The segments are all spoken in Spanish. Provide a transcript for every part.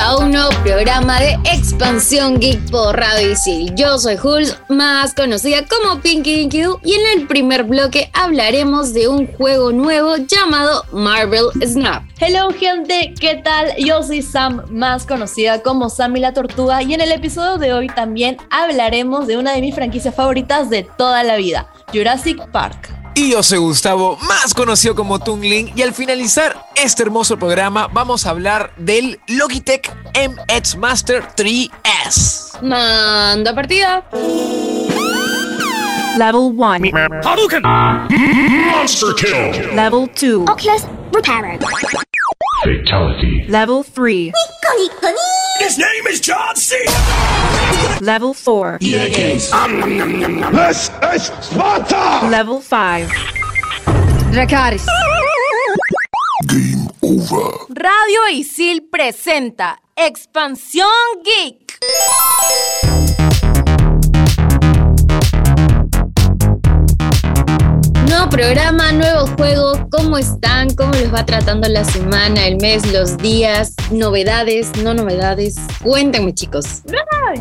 A un nuevo programa de Expansión Geek por Radio Isil. Yo soy Jules, más conocida como Pinky Dinky Doo, y en el primer bloque hablaremos de un juego nuevo llamado Marvel Snap. Hello gente, ¿qué tal? Yo soy Sam, más conocida como Sammy la Tortuga y en el episodio de hoy también hablaremos de una de mis franquicias favoritas de toda la vida, Jurassic Park. Y yo soy Gustavo, más conocido como Tungling, y al finalizar este hermoso programa vamos a hablar del Logitech MX Master 3S. Manda partida. Level 1. Hadouken! Monster kill! Level 2. Oculus repaired. Fatality. Level 3. His name is John C. Level 4. This is Sparta! Level 5. Dracaris. Game over. Radio Isil presenta Expansión Geek. Programa, nuevo juego. ¿Cómo están? ¿Cómo les va tratando la semana, el mes, los días? ¿Novedades? ¿No novedades? Cuéntenme, chicos.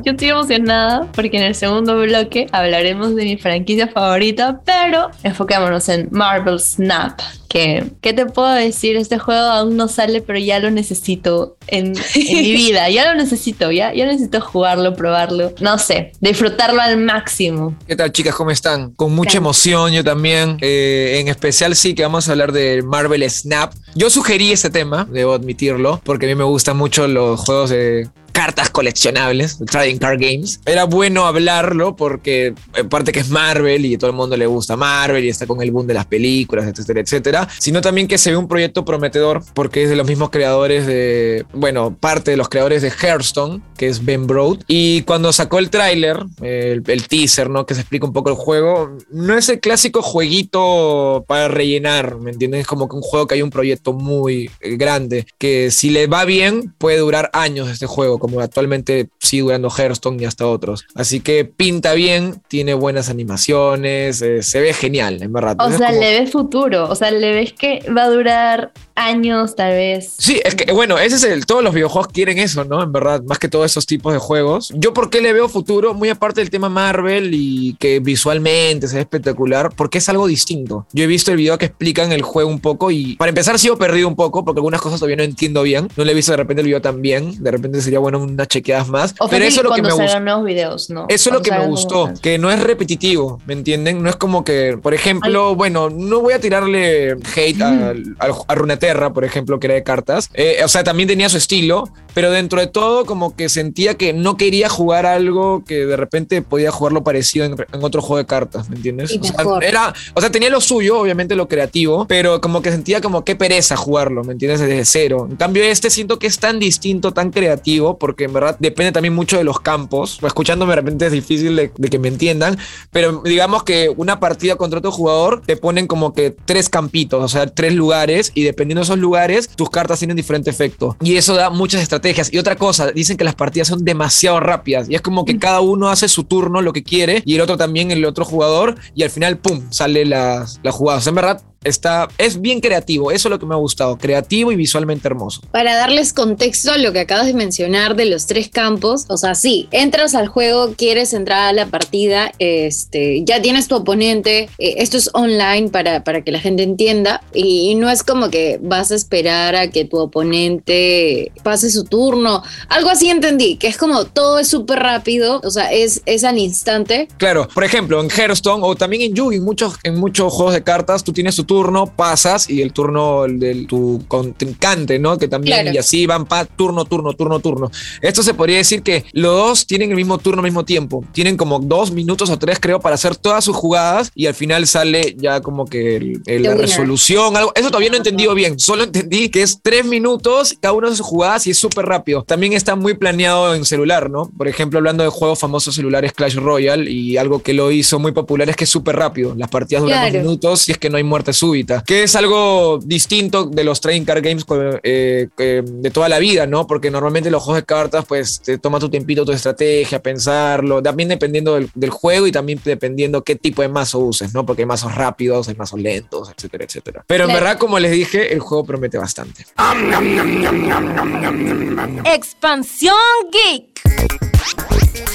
Yo estoy emocionada porque en el segundo bloque hablaremos de mi franquicia favorita, pero enfocémonos en Marvel Snap. Que, ¿Qué te puedo decir? Este juego aún no sale, pero ya lo necesito en, en mi vida. Ya lo necesito, ya, ya necesito jugarlo, probarlo. No sé, disfrutarlo al máximo. ¿Qué tal chicas? ¿Cómo están? Con mucha emoción yo también. Eh, en especial sí que vamos a hablar de Marvel Snap. Yo sugerí este tema, debo admitirlo, porque a mí me gustan mucho los juegos de cartas coleccionables, trading card games. Era bueno hablarlo porque aparte que es Marvel y todo el mundo le gusta Marvel y está con el boom de las películas, etcétera, etcétera, sino también que se ve un proyecto prometedor porque es de los mismos creadores de, bueno, parte de los creadores de Hearthstone, que es Ben Broad. Y cuando sacó el tráiler, el, el teaser, ¿no? Que se explica un poco el juego, no es el clásico jueguito para rellenar, ¿me entiendes? Es como que un juego que hay un proyecto muy eh, grande, que si le va bien puede durar años este juego, como actualmente sigue durando Hearthstone y hasta otros. Así que pinta bien, tiene buenas animaciones, eh, se ve genial, en verdad. O Es sea, como- le ves futuro. O sea, le ves que va a durar años, tal vez. Sí, es que bueno, ese es el. Todos los videojuegos quieren eso, ¿no? En verdad, más que todos esos tipos de juegos. Yo, ¿por qué le veo futuro? Muy aparte del tema Marvel y que visualmente se ve espectacular, porque es algo distinto. Yo he visto el video que explican el juego un poco y para empezar, sigo perdido un poco porque algunas cosas todavía no entiendo bien. No le he visto de repente el video tan bien. De repente sería bueno unas chequeadas más. O pero eso es lo que me salgan nuevos videos, ¿no? Eso es lo que me gustó, que no es repetitivo, ¿me entienden? No es como que, por ejemplo, bueno, no voy a tirarle hate a, a, a Runeterra, por ejemplo, que era de cartas. Eh, o sea, también tenía su estilo, pero dentro de todo como que sentía que no quería jugar algo que de repente podía jugarlo parecido en, en otro juego de cartas, ¿me entiendes? O sea, era, o sea, tenía lo suyo, obviamente lo creativo, pero como que sentía como qué pereza jugarlo, ¿me entiendes? Desde cero. En cambio, este siento que es tan distinto, tan creativo, porque en verdad depende también mucho de los campos. Escuchándome de repente es difícil de, de que me entiendan, pero digamos que una partida contra otro jugador te ponen como que tres campitos, o sea, tres lugares, y dependiendo de esos lugares, tus cartas tienen diferente efecto. Y eso da muchas estrategias. Y otra cosa, dicen que las partidas son demasiado rápidas, y es como que cada uno hace su turno, lo que quiere, y el otro también, el otro jugador, y al final, ¡pum!, sale la, la jugada. O sea, en verdad, está, es bien creativo, eso es lo que me ha gustado, creativo y visualmente hermoso. Para darles contexto a lo que acabas de mencionar de los tres campos, o sea, sí, entras al juego, quieres entrar a la partida, este, ya tienes tu oponente, eh, esto es online para, para que la gente entienda, y, y no es como que vas a esperar a que tu oponente pase su turno, algo así entendí, que es como todo es súper rápido, o sea, es, es al instante. Claro, por ejemplo, en Hearthstone o también en Yugi, en muchos, en muchos juegos de cartas, tú tienes tu turno, pasas y el turno de tu contrincante, ¿no? Que también, Claro. y así van pa, turno, turno, turno, turno. Esto se podría decir que los dos tienen el mismo turno al mismo tiempo. Tienen como dos minutos o tres, creo, para hacer todas sus jugadas y al final sale ya como que el- el- la winner. resolución, algo. Eso todavía no he entendido bien. Solo entendí que es tres minutos cada uno de sus jugadas y es súper rápido. También está muy planeado en celular, ¿no? Por ejemplo, hablando de juegos famosos celulares Clash Royale y algo que lo hizo muy popular es que es súper rápido. Las partidas duran Claro. dos minutos y es que no hay muerte súbita, que es algo distinto de los trading card games eh, eh, de toda la vida, ¿no? Porque normalmente los juegos de cartas, pues te toma tu tiempito, tu estrategia, pensarlo, también dependiendo del, del juego y también dependiendo qué tipo de mazo uses, ¿no? Porque hay mazos rápidos, hay mazos lentos, etcétera, etcétera. Pero en verdad, como les dije, el juego promete bastante. Expansión Geek.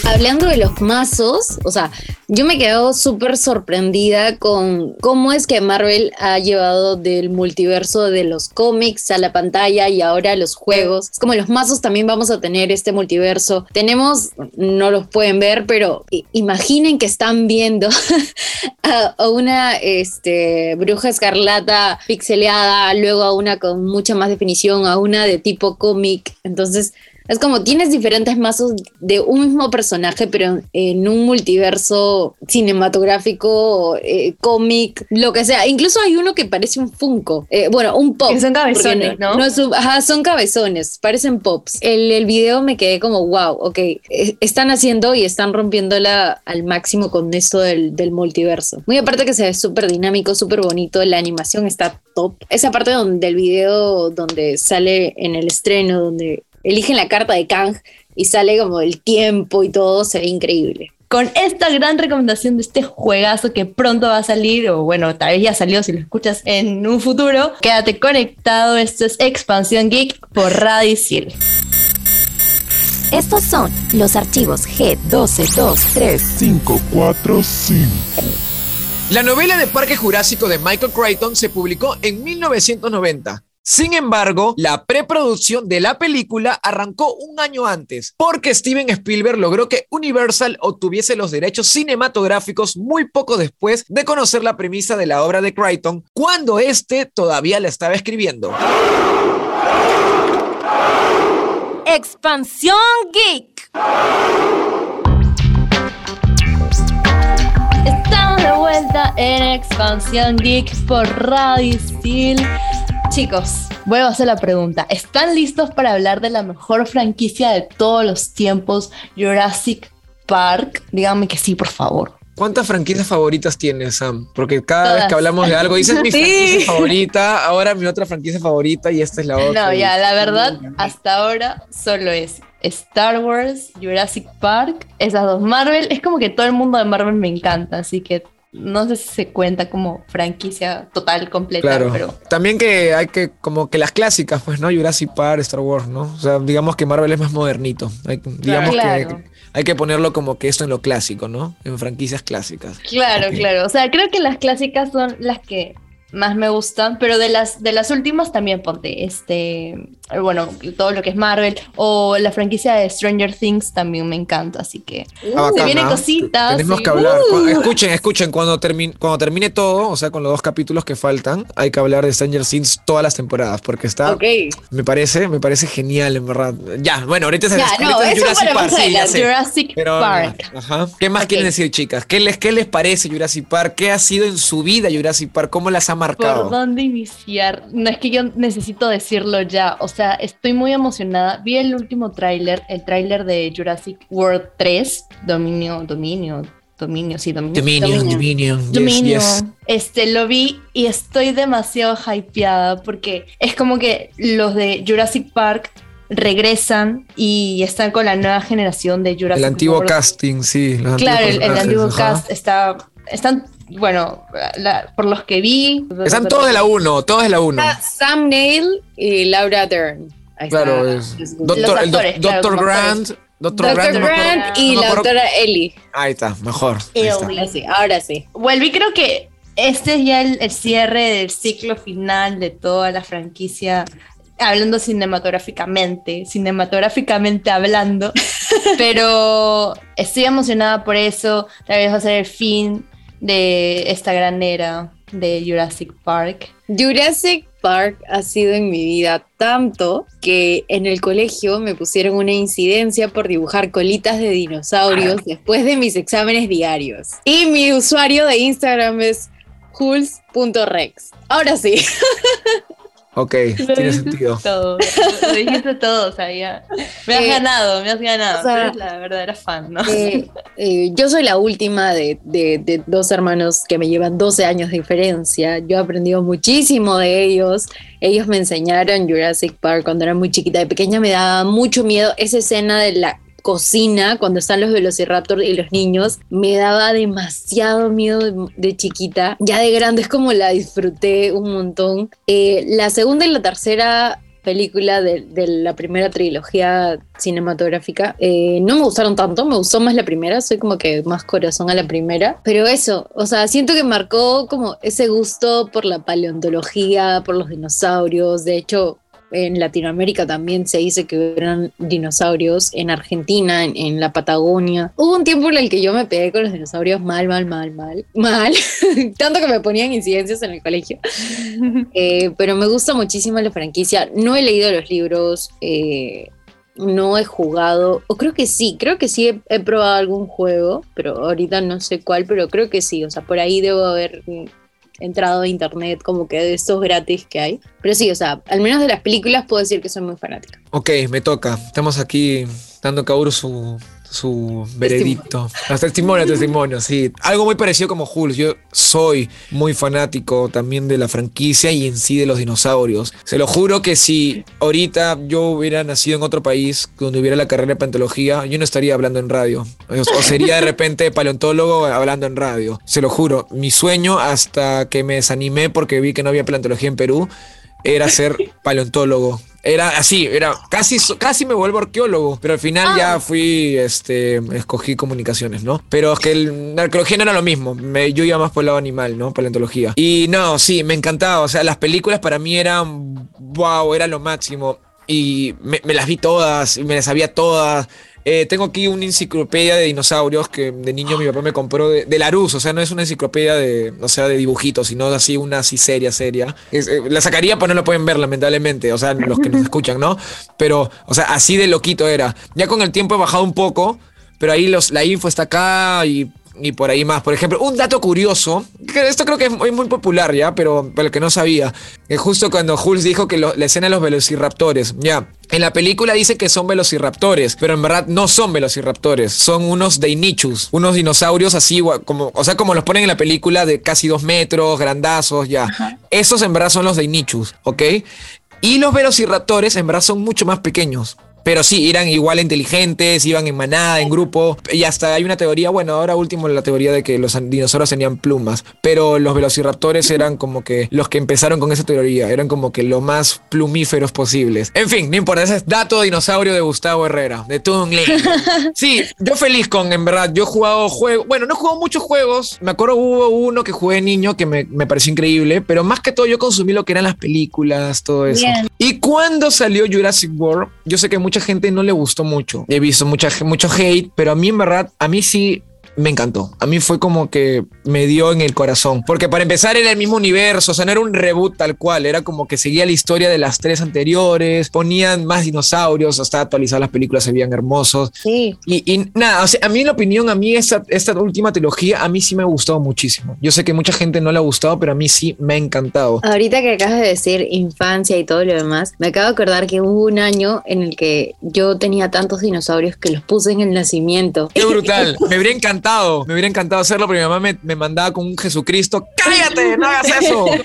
Hablando de los mazos, o sea, yo me he quedado súper sorprendida con cómo es que Marvel ha llevado del multiverso de los cómics a la pantalla y ahora a los juegos. Es como los mazos también vamos a tener este multiverso. Tenemos, no los pueden ver, pero imaginen que están viendo a una este, bruja escarlata pixeleada, luego a una con mucha más definición, a una de tipo cómic. Entonces, es como tienes diferentes mazos de un mismo personaje, pero en un multiverso cinematográfico, eh, cómic, lo que sea. Incluso hay uno que parece un Funko. Eh, bueno, un pop. Que son cabezones, ¿no? ajá, son cabezones, parecen pops. El, el video me quedé como, wow, ok, eh, están haciendo y están rompiéndola al máximo con esto del, del multiverso. Muy aparte que se ve súper dinámico, súper bonito, la animación está top. Esa parte donde, del video donde sale en el estreno, donde eligen la carta de Kang y sale como el tiempo y todo, se ve increíble. Con esta gran recomendación de este juegazo que pronto va a salir, o bueno, tal vez ya salió si lo escuchas en un futuro, quédate conectado. Esto es Expansión Geek por Radicil. Estos son los archivos G1223. 545. La novela de Parque Jurásico de Michael Crichton se publicó en 1990. Sin embargo, la preproducción de la película arrancó un año antes, porque Steven Spielberg logró que Universal obtuviese los derechos cinematográficos muy poco después de conocer la premisa de la obra de Crichton, cuando éste todavía la estaba escribiendo. Expansión Geek. Estamos de vuelta en Expansión Geek por Radicil. Chicos, vuelvo a hacer la pregunta. ¿Están listos para hablar de la mejor franquicia de todos los tiempos, Jurassic Park? Díganme que sí, por favor. ¿Cuántas franquicias favoritas tienes, Sam? Porque cada vez que hablamos de algo dices mi Sí. franquicia favorita, ahora mi otra franquicia favorita y esta es la otra. No, ya, la verdad, hasta ahora solo es Star Wars, Jurassic Park, esas dos. Marvel, es como que todo el mundo de Marvel me encanta, así que no sé si se cuenta como franquicia total, completa, Claro. pero También que hay que, como que las clásicas, pues, ¿no? Jurassic Park, Star Wars, ¿no? O sea, digamos que Marvel es más modernito. Hay- digamos Claro. que hay que ponerlo como que esto en lo clásico, ¿no? En franquicias clásicas. Claro, claro. O sea, creo que las clásicas son las que más me gustan, pero de las de las últimas también ponte este, bueno, todo lo que es Marvel o la franquicia de Stranger Things también me encanta, así que Ah, se bacán, vienen ¿ah? cositas. Tenemos y- que hablar. ¡Uh! Cu- Escuchen, escuchen, cuando, termine cuando termine todo, o sea, con los dos capítulos que faltan, hay que hablar de Stranger Things todas las temporadas, porque está, me parece, me parece genial, en verdad. Ya, bueno, ahorita es, Ya, no, Jurassic para Park, sí, ya adelante. sé. Jurassic Pero, Park. ajá. ¿Qué más quieren decir, chicas? ¿Qué les, ¿Qué les parece Jurassic Park? ¿Qué ha sido en su vida Jurassic Park? ¿Cómo las ha marcado? ¿Por dónde iniciar? No es que yo necesito decirlo ya, o sea, estoy muy emocionada. Vi el último tráiler, el tráiler de Jurassic World 3, Dominio, Dominio, Dominio, sí, Dominio. Yes, Dominio. yes. Este lo vi y estoy demasiado hypeada porque es como que los de Jurassic Park regresan y están con la nueva generación de Jurassic El antiguo World. casting, sí. los Claro, el, el antiguo cast está están bueno, la- por los que vi. Están todos de la 1, todos de la 1. Está Sam Neill y Laura Dern. Ahí Claro, está. es Doctor, el claro, Grant. Doctor Dr. Grant, y no la doctora Ellie. Ahí está, mejor. Ahí está. Ahora sí, ahora sí. Vuelvo y creo que este es ya el, el cierre del ciclo final de toda la franquicia, hablando cinematográficamente, cinematográficamente hablando, pero estoy emocionada por eso, tal vez va a ser el fin de esta gran era de Jurassic Park. Jurassic Park ha sido en mi vida tanto que en el colegio me pusieron una incidencia por dibujar colitas de dinosaurios después de mis exámenes diarios. Y mi usuario de Instagram es huls.rex. Ahora sí. Ok, tiene sentido. Todo, lo dijiste todo, o sea, ya. Me has Eh, ganado, me has ganado. o sea, eres la verdadera fan, ¿no? Eh, eh, yo soy la última de, de- de dos hermanos que me llevan 12 años de diferencia. Yo he aprendido muchísimo de ellos. Ellos me enseñaron Jurassic Park cuando era muy chiquita. De pequeña me daba mucho miedo esa escena de la cocina cuando están los velociraptors y los niños. Me daba demasiado miedo de, chiquita. Ya de grande es como la disfruté un montón. Eh, la segunda y la tercera película de, de la primera trilogía cinematográfica. Eh, no me gustaron tanto, me gustó más la primera, soy como que más corazón a la primera, pero eso, o sea, siento que marcó como ese gusto por la paleontología, por los dinosaurios, de hecho... En Latinoamérica también se dice que eran dinosaurios, en Argentina, en, en la Patagonia. Hubo un tiempo en el que yo me pegué con los dinosaurios mal, mal, mal, mal, mal, tanto que me ponían incidencias en el colegio. Eh, pero me gusta muchísimo la franquicia. No he leído los libros, eh, no he jugado, o creo que sí, creo que sí he, he probado algún juego, pero ahorita no sé cuál, pero creo que sí. O sea, por ahí debo haber mm, entrado a internet como que de estos gratis que hay. Pero sí, o sea, al menos de las películas puedo decir que soy muy fanática. Ok, me toca. Estamos aquí dando Kaoru su, su veredicto. Los testimonios, testimonios, sí. Algo muy parecido como Hulk. Yo soy muy fanático también de la franquicia y en sí de los dinosaurios. Se lo juro que si ahorita yo hubiera nacido en otro país donde hubiera la carrera de paleontología, yo no estaría hablando en radio. O sería de repente paleontólogo hablando en radio. Se lo juro. Mi sueño hasta que me desanimé porque vi que no había paleontología en Perú era ser paleontólogo. Era así, era casi, casi me vuelvo arqueólogo, pero al final ya fui, este, escogí comunicaciones, ¿no? Pero es que el- la arqueología no era lo mismo, me- yo iba más por el lado animal, ¿no? Paleontología. Y no, sí, me encantaba, o sea, las películas para mí eran, wow, era lo máximo. Y me, me las vi todas, y me las sabía todas. Eh, tengo aquí una enciclopedia de dinosaurios que de niño mi papá me compró de, de Larousse, o sea, no es una enciclopedia de, o sea, de dibujitos, sino así una así seria, seria. Es, eh, la sacaría, pero no la pueden ver, lamentablemente, o sea, los que nos escuchan, ¿no? Pero, o sea, así de loquito era. Ya con el tiempo he bajado un poco, pero ahí los, la info está acá y, y por ahí más. Por ejemplo, un dato curioso, que esto creo que es muy, muy popular ya, pero para el que no sabía, que justo cuando Hulk dijo que lo- la escena de los velociraptores, ya, en la película dice que son velociraptores, pero en verdad no son velociraptores, son unos Deinichus, unos dinosaurios así, como, o sea, como los ponen en la película de casi dos metros, grandazos, ya. Esos en verdad son los Deinichus, ¿ok? Y los velociraptores en verdad son mucho más pequeños. Pero sí, eran igual inteligentes, iban en manada, en grupo. Y hasta hay una teoría, bueno, ahora último la teoría de que los dinosaurios tenían plumas. Pero los velociraptores eran como que los que empezaron con esa teoría. Eran como que los más plumíferos posibles. En fin, no importa, ese es dato dinosaurio de Gustavo Herrera, de Lane. Sí, yo feliz con, en verdad, yo he jugado juegos, bueno, no he jugado muchos juegos, me acuerdo hubo uno que jugué niño que me, me pareció increíble, pero más que todo yo consumí lo que eran las películas, todo eso. Bien. Y cuando salió Jurassic World, yo sé que mucha gente no le gustó mucho, he visto mucha, mucho hate, pero a mí en verdad, a mí sí me encantó. A mí fue como que me dio en el corazón. Porque para empezar era el mismo universo, o sea, no era un reboot tal cual, era como que seguía la historia de las tres anteriores, ponían más dinosaurios, hasta actualizar las películas, se veían hermosos. Sí. Y, y nada, o sea, a mí en la opinión, a mí esta, esta última trilogía, a mí sí me ha gustado muchísimo. Yo sé que mucha gente no le ha gustado, pero a mí sí me ha encantado. Ahorita que acabas de decir infancia y todo lo demás, me acabo de acordar que hubo un año en el que yo tenía tantos dinosaurios que los puse en el nacimiento. Qué brutal. Me hubiera encantado, me hubiera encantado hacerlo, pero mi mamá me, me mandaba con un Jesucristo. ¡Cállate! ¡No hagas eso!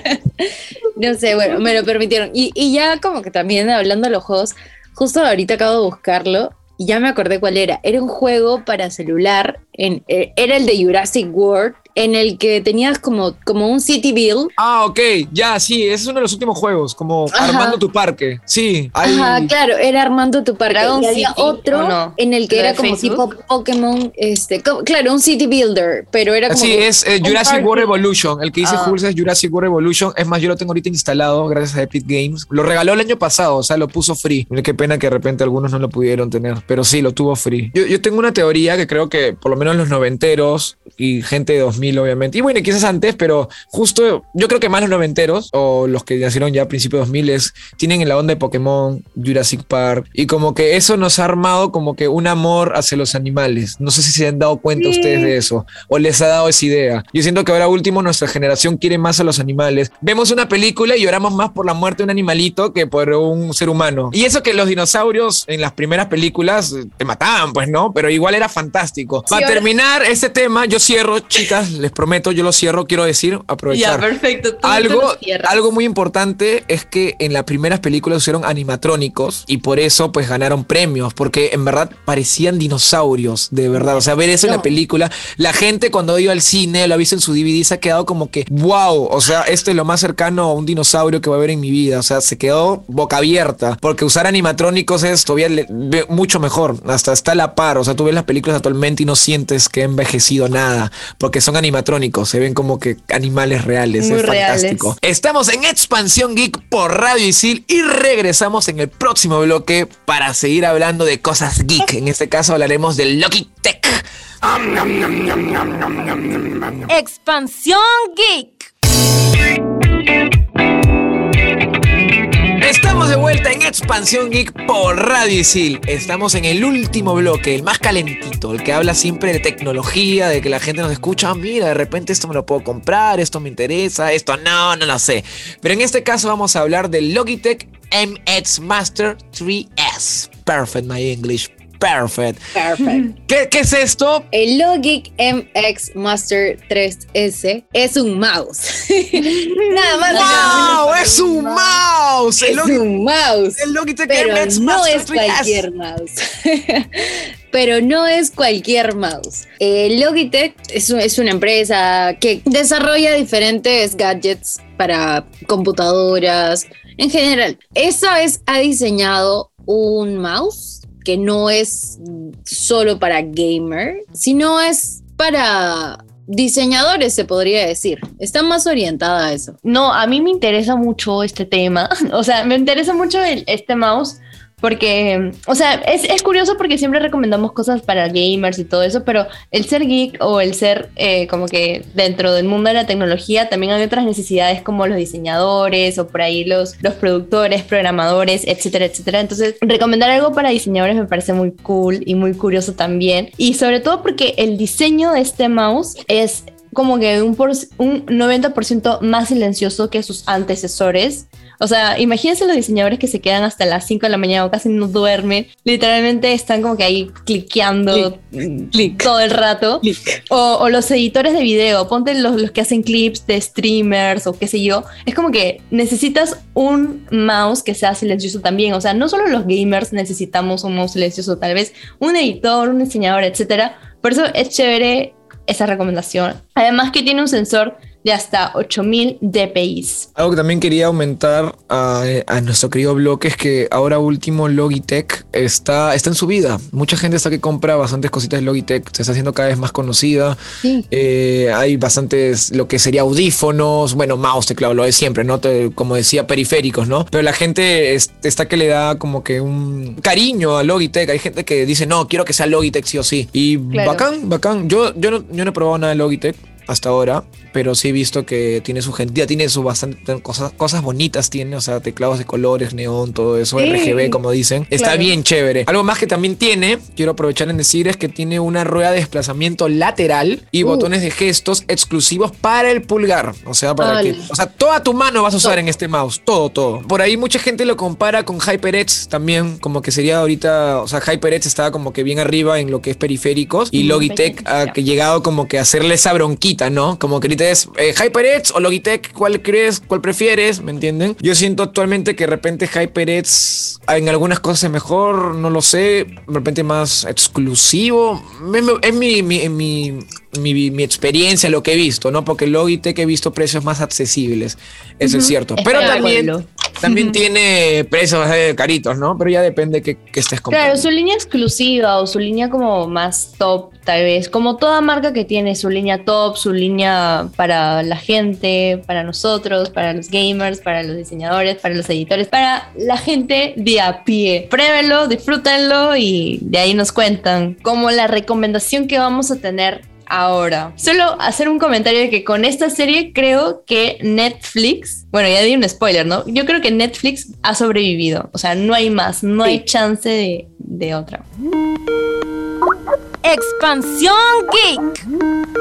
No sé, bueno, me lo permitieron. Y, y ya como que también hablando de los juegos, justo ahorita acabo de buscarlo y ya me acordé cuál era. Era un juego para celular, en, eh, era el de Jurassic World, en el que tenías como, como un City Build. Ah, ok, ya, sí, ese es uno de los últimos juegos, como Ajá. armando tu parque. Sí, hay. Ajá, claro, era armando tu parque. Dragon y había City, otro ¿o no? en el que ¿Lo era como Facebook? tipo Pokémon, este, co- claro, un City Builder, pero era como Sí, es eh, Jurassic parque. World Evolution. El que dice Ah. Hulk es Jurassic World Evolution. Es más, yo lo tengo ahorita instalado gracias a Epic Games. Lo regaló el año pasado, o sea, lo puso free. Mira Qué pena que de repente algunos no lo pudieron tener, pero sí, lo tuvo free. Yo, yo tengo una teoría que creo que por lo menos los noventeros y gente de 2000 obviamente. Y bueno, quizás antes, pero justo yo creo que más los noventeros o los que nacieron ya a principios de 2000 es, tienen en la onda de Pokémon, Jurassic Park y como que eso nos ha armado como que un amor hacia los animales. No sé si se han dado cuenta ustedes de eso o les ha dado esa idea. Yo siento que ahora último nuestra generación quiere más a los animales. Vemos una película y lloramos más por la muerte de un animalito que por un ser humano. Y eso que los dinosaurios en las primeras películas te mataban, pues no, pero igual era fantástico. Para terminar este tema, yo cierro, chicas, les prometo, yo lo cierro, quiero decir, aprovechar. Ya, perfecto. tú- Algo, algo muy importante es que en las primeras películas usaron animatrónicos y por eso pues ganaron premios, porque en verdad parecían dinosaurios, de verdad. O sea, ver eso en la película, la gente cuando iba al cine, lo ha visto en su DVD, se ha quedado como que, wow, o sea, esto es lo más cercano a un dinosaurio que va a ver en mi vida. O sea, se quedó boca abierta, porque usar animatrónicos es todavía le- ve- mucho mejor, hasta está a la par. O sea, tú ves las películas actualmente y no sientes que ha envejecido nada, porque son animatrónicos, se ven como que animales reales. Muy es reales. fantástico. Estamos en Expansión Geek por Radio Isil y regresamos en el próximo bloque para seguir hablando de cosas geek. En este caso hablaremos del Logitech. Expansión Geek. Expansión Geek por Radio Isil. Estamos en el último bloque, el más calentito, el que habla siempre de tecnología, de que la gente nos escucha, "Ah, mira, de repente esto me lo puedo comprar, esto me interesa, esto no, no lo sé. Pero en este caso vamos a hablar del Logitech MX Master 3S. Perfect, my English. Perfect. Perfect. ¿Qué, qué es esto? El Logic MX Master 3S es un mouse. Nada más. ¡Wow! menos. ¡Es un mouse! El, Es un mouse. el Logitech Pero MX no Master es 3S. cualquier mouse. Pero no es cualquier mouse. Eh, Logitech es, es una empresa que desarrolla diferentes gadgets para computadoras en general. Esa vez ha diseñado un mouse que no es solo para gamer, sino es para diseñadores, se podría decir. Está más orientada a eso. No, a mí me interesa mucho este tema. O sea, me interesa mucho el- este mouse porque, o sea, es, es curioso porque siempre recomendamos cosas para gamers y todo eso, pero el ser geek o el ser eh, como que dentro del mundo de la tecnología también hay otras necesidades como los diseñadores o por ahí los, los productores, programadores, etcétera, etcétera. Entonces, recomendar algo para diseñadores me parece muy cool y muy curioso también. Y sobre todo porque el diseño de este mouse es como que un, por- un 90% más silencioso que sus antecesores. O sea, imagínense los diseñadores que se quedan hasta las 5 de la mañana o casi no duermen. Literalmente están como que ahí cliqueando todo el rato. O, o los editores de video, ponte los, los que hacen clips de streamers o qué sé yo. Es como que necesitas un mouse que sea silencioso también. O sea, no solo los gamers necesitamos un mouse silencioso, tal vez un editor, un diseñador, etcétera. Por eso es chévere esa recomendación. Además que tiene un sensor de hasta 8000 dpi. Algo que también quería aumentar a, a nuestro querido bloque es que ahora último Logitech está, está en su vida. Mucha gente está que compra bastantes cositas de Logitech, se está haciendo cada vez más conocida. Sí. Eh, hay bastantes, lo que sería audífonos, bueno, mouse, teclado, lo de siempre, ¿no? Te- como decía, periféricos, ¿no? Pero la gente es- está que le da como que un cariño a Logitech. Hay gente que dice, no, quiero que sea Logitech sí o sí. Y Claro. bacán, bacán. Yo, yo, no, yo no he probado nada de Logitech hasta ahora, pero sí he visto que tiene su gente, ya tiene su bastante cosas, cosas bonitas, tiene, o sea, teclados de colores, neón, todo eso, Sí. RGB, como dicen. Está Claro. bien chévere. Algo más que también tiene, quiero aprovechar en decir, es que tiene una rueda de desplazamiento lateral y Uh. botones de gestos exclusivos para el pulgar. O sea, para que, o sea, toda tu mano vas a usar Todo. en este mouse, todo, todo. Por ahí mucha gente lo compara con HyperX también, como que sería ahorita, o sea, HyperX estaba como que bien arriba en lo que es periféricos y Mm, Logitech ha llegado como que a hacerle esa bronquita, ¿no? Como que ahorita es eh, HyperX o Logitech, ¿cuál crees? ¿Cuál prefieres? ¿Me entienden? Yo siento actualmente que de repente HyperX en algunas cosas es mejor, no lo sé, de repente más exclusivo. Es mi- mi, mi, mi, experiencia, lo que he visto, ¿no? Porque Logitech he visto precios más accesibles, eso es cierto. Pero Estoy también. También tiene precios eh, caritos, ¿no? Pero ya depende que, que estés comprando. Claro, su línea exclusiva o su línea como más top, tal vez. Como toda marca que tiene su línea top, su línea para la gente, para nosotros, para los gamers, para los diseñadores, para los editores, para la gente de a pie. Pruébenlo, disfrútenlo y de ahí nos cuentan. Como la recomendación que vamos a tener Ahora, solo hacer un comentario de que con esta serie creo que Netflix, bueno, ya di un spoiler, ¿no? Yo creo que Netflix ha sobrevivido. O sea, no hay más, no hay chance de, de otra. Expansión Geek.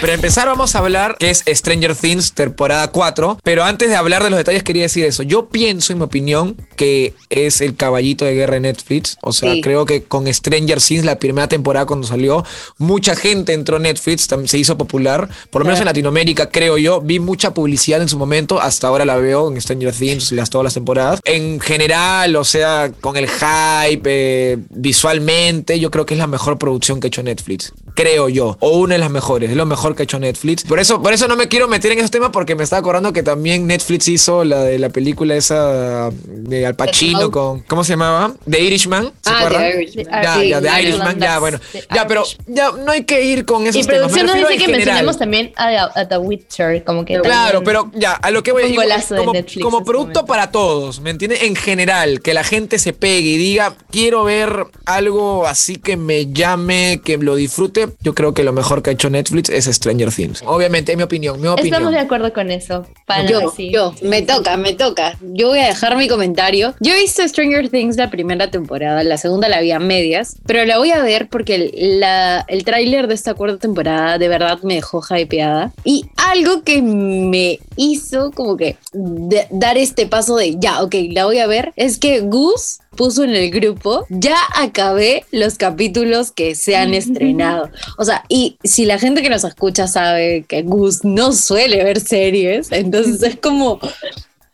Para empezar vamos a hablar que es Stranger Things temporada 4, pero antes de hablar de los detalles quería decir eso. Yo pienso, en mi opinión, que es el caballito de guerra de Netflix. O sea, Sí. creo que con Stranger Things, la primera temporada cuando salió, mucha gente entró a Netflix, se hizo popular, por lo menos en Latinoamérica, creo yo. Vi mucha publicidad en su momento, hasta ahora la veo en Stranger Things, las, todas las temporadas. En general, o sea, con el hype, eh, visualmente, yo creo que es la mejor producción que ha hecho Netflix. Creo yo, o una de las mejores, es lo mejor que ha hecho Netflix. Por eso, por eso no me quiero meter en esos temas porque me estaba acordando que también Netflix hizo la de la película esa de Al Pacino con ¿cómo se llamaba? The Irishman, ¿se Ah, acuerdan? The Irishman. Ya, sí, ya, The Irishman, ya, bueno. The Ya, pero ya no hay que ir con esos Y temas. producción nos dice que general. mencionemos también a, a The Witcher, como que Claro, pero ya, a lo que voy a decir, de como, Netflix como este producto para todos, ¿me entiendes? En general, que la gente se pegue y diga, quiero ver algo así que me llame, que lo disfrute. Yo creo que lo mejor que ha hecho Netflix es Stranger Things. Obviamente, es mi opinión, mi opinión. Estamos de acuerdo con eso. Para Yo, sí. yo, me toca, me toca. Yo voy a dejar mi comentario. Yo he visto Stranger Things la primera temporada, la segunda la vi a medias, pero la voy a ver porque el, la- el tráiler de esta cuarta temporada de verdad me dejó hypeada. Y algo que me hizo como que de- dar este paso de ya, ok, la voy a ver, es que Gus puso en el grupo, ya acabé los capítulos que se han estrenado. O sea, y si la gente que nos escucha sabe que Gus no suele ver series, entonces es como,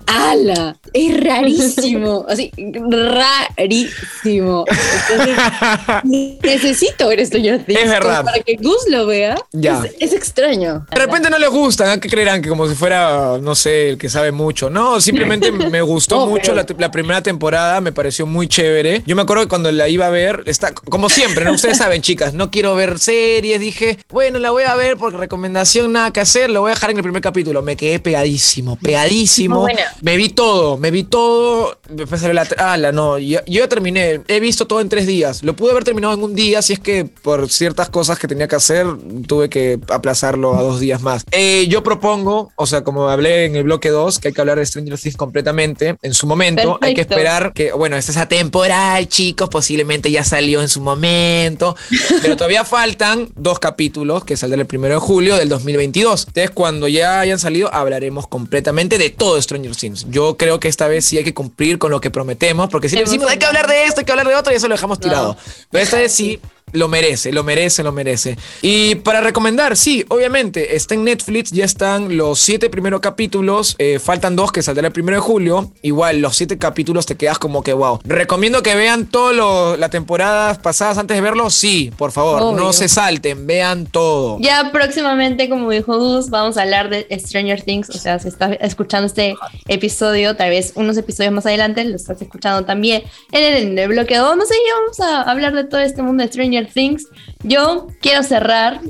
¡ala! Es rarísimo, así, rarísimo. Entonces, necesito ver Stranger Things Es verdad. Para que Gus lo vea, Ya. es, es extraño. De repente no les gusta, ¿ah? ¿qué creerán? Que como si fuera, no sé, el que sabe mucho. No, simplemente me gustó No, mucho la, la primera temporada, me pareció muy chévere. Yo me acuerdo que cuando la iba a ver, está como siempre, ¿no? Ustedes saben, chicas, no quiero ver series. Dije, bueno, la voy a ver por recomendación, nada que hacer, lo voy a dejar en el primer capítulo. Me quedé pegadísimo, pegadísimo. Muy buena. Me vi todo, me vi todo. Después salió la. Ah, la no. Yo, yo ya terminé. He visto todo en tres días. Lo pude haber terminado en un día, si es que por ciertas cosas que tenía que hacer, tuve que aplazarlo a dos días más. Eh, yo propongo, o sea, como hablé en el bloque 2, que hay que hablar de Stranger Things completamente. En su momento, hay que esperar que, bueno, esta es atemporal, chicos. Posiblemente ya salió en su momento. Pero todavía faltan dos capítulos que saldrán el primero de julio del 2022. Entonces, cuando ya hayan salido, hablaremos completamente de todo Stranger Things. Yo creo que esta vez sí hay que cumplir con lo que prometemos, porque si Hemos decimos hay que hablar de esto, hay que hablar de otro, y eso lo dejamos tirado. Pero esta vez sí. Lo merece, lo merece, lo merece. Y para recomendar, sí, obviamente, está en Netflix, ya están los siete primeros capítulos, eh, faltan dos que saldrán el primero de julio. Igual, los siete capítulos te quedas como que wow. Recomiendo que vean todas las temporadas pasadas antes de verlo, sí, por favor, Obvio. no se salten, vean todo. Ya próximamente, como dijo Gus, vamos a hablar de Stranger Things. O sea, si estás escuchando este episodio, tal vez unos episodios más adelante, lo estás escuchando también en el, en el bloque 2. No sé, ya vamos a hablar de todo este mundo de Stranger Things. Yo quiero cerrar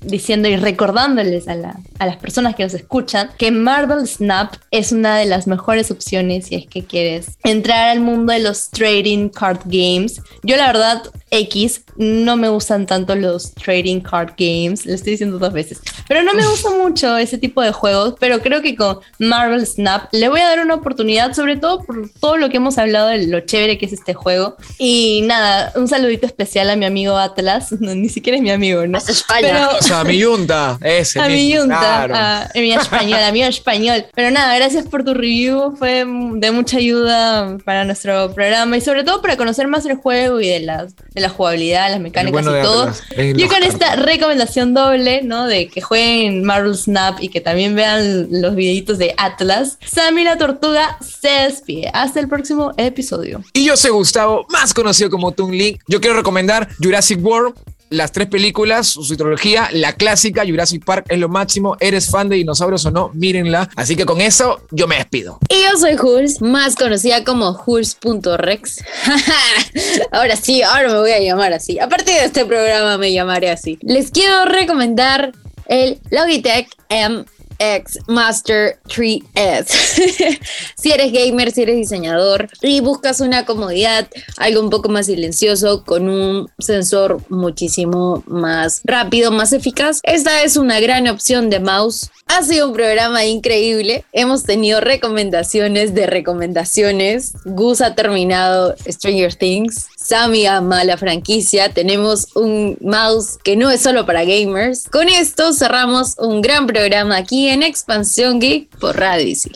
diciendo y recordándoles a, a las personas que nos escuchan que Marvel Snap es una de las mejores opciones si es que quieres entrar al mundo de los trading card games. Yo la verdad, X, no me gustan tanto los trading card games, lo estoy diciendo dos veces, pero no me gusta mucho ese tipo de juegos, pero creo que con Marvel Snap le voy a dar una oportunidad, sobre todo por todo lo que hemos hablado de lo chévere que es este juego. Y nada, un saludito especial a mi amigo Atlas, no, ni siquiera es mi amigo, ¿no? España. O sea, a mi yunta, ese. A mi yunta, claro. a mi español, amigo español. Pero nada, gracias por tu review, fue de mucha ayuda para nuestro programa y sobre todo para conocer más el juego y de la, de la jugabilidad, las mecánicas bueno y todo. Los con esta recomendación doble, ¿no? De que jueguen Marvel Snap y que también vean los videitos de Atlas, Sammy la Tortuga se despide. Hasta el próximo episodio. Y yo soy Gustavo, más conocido como Toon Link. Yo quiero recomendar Jurassic World, las tres películas, su trilogía, la clásica, Jurassic Park es lo máximo. Eres fan de dinosaurios o no, mírenla. Así que con eso yo me despido. Y yo soy Jules, más conocida como Jules.rex. ahora sí, ahora me voy a llamar así. A partir de este programa me llamaré así. Les quiero recomendar el Logitech X Master 3S. si eres gamer, si eres diseñador y buscas una comodidad, algo un poco más silencioso con un sensor muchísimo más rápido, más eficaz, esta es una gran opción de mouse. Ha sido un programa increíble. Hemos tenido recomendaciones de recomendaciones. Gus ha terminado Stranger Things. Sammy ama la franquicia. Tenemos un mouse que no es solo para gamers. Con esto cerramos un gran programa aquí en Expansión Geek por Radio Isil.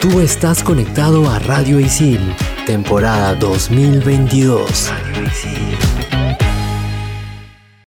Tú estás conectado a Radio Isil, temporada 2022. Radio Isil.